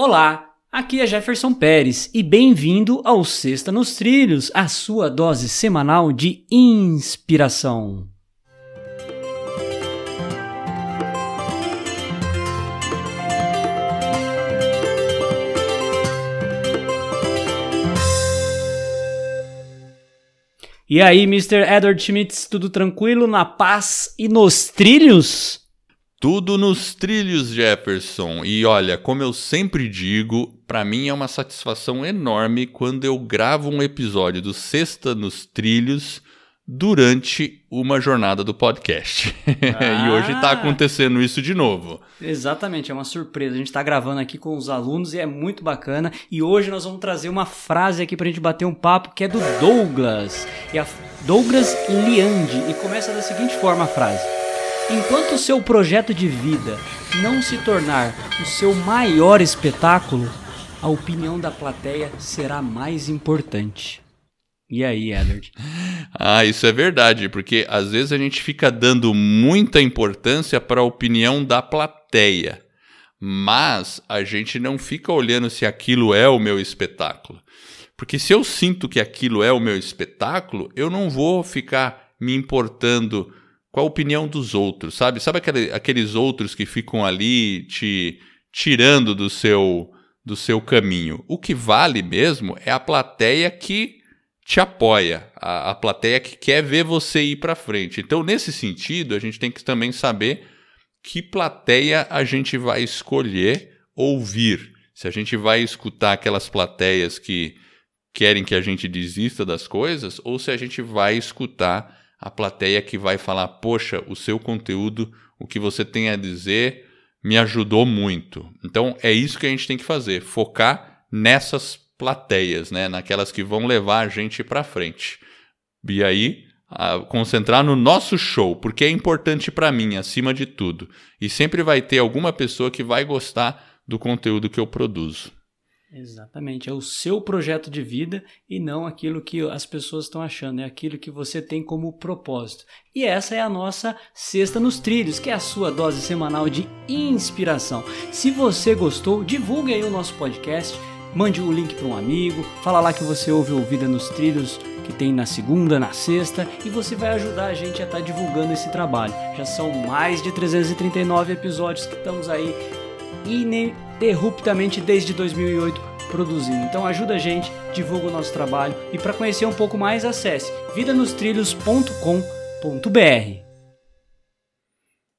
Olá, aqui é Jefferson Pérez e bem-vindo ao Sexta nos Trilhos, a sua dose semanal de inspiração. E aí, Mr. Edward Schmitz, tudo tranquilo, na paz e nos trilhos? Tudo nos trilhos, Jefferson. E olha, como eu sempre digo, para mim é uma satisfação enorme quando eu gravo um episódio do Sexta nos Trilhos durante uma jornada do podcast. Ah, e hoje está acontecendo isso de novo. Exatamente, é uma surpresa. A gente está gravando aqui com os alunos e é muito bacana. E hoje nós vamos trazer uma frase aqui para a gente bater um papo que é do Douglas. E a Douglas Liande. E começa da seguinte forma a frase. Enquanto o seu projeto de vida não se tornar o seu maior espetáculo, a opinião da plateia será mais importante. E aí, Edward? Ah, isso é verdade, porque às vezes a gente fica dando muita importância para a opinião da plateia, mas a gente não fica olhando se aquilo é o meu espetáculo. Porque se eu sinto que aquilo é o meu espetáculo, eu não vou ficar me importando com a opinião dos outros, sabe? Sabe aquele, aqueles outros que ficam ali te tirando do seu do seu caminho. O que vale mesmo é a plateia que te apoia, a, a plateia que quer ver você ir para frente. Então, nesse sentido, a gente tem que também saber que plateia a gente vai escolher ouvir. Se a gente vai escutar aquelas plateias que querem que a gente desista das coisas, ou se a gente vai escutar a plateia que vai falar: Poxa, o seu conteúdo, o que você tem a dizer, me ajudou muito. Então é isso que a gente tem que fazer: focar nessas plateias, né? Naquelas que vão levar a gente para frente. E aí, concentrar no nosso show, porque é importante para mim, acima de tudo. E sempre vai ter alguma pessoa que vai gostar do conteúdo que eu produzo. Exatamente, é o seu projeto de vida e não aquilo que as pessoas estão achando, é aquilo que você tem como propósito. E essa é a nossa Sexta nos Trilhos, que é a sua dose semanal de inspiração. Se você gostou, divulgue aí o nosso podcast Mande o link para um amigo, fala lá que você ouve o Vida nos Trilhos que tem na segunda, na sexta, e você vai ajudar a gente a estar tá divulgando esse trabalho. Já são mais de 339 episódios que estamos aí ininterruptamente desde 2008 produzindo. Então ajuda a gente, divulga o nosso trabalho e para conhecer um pouco mais acesse vidanostrilhos.com.br.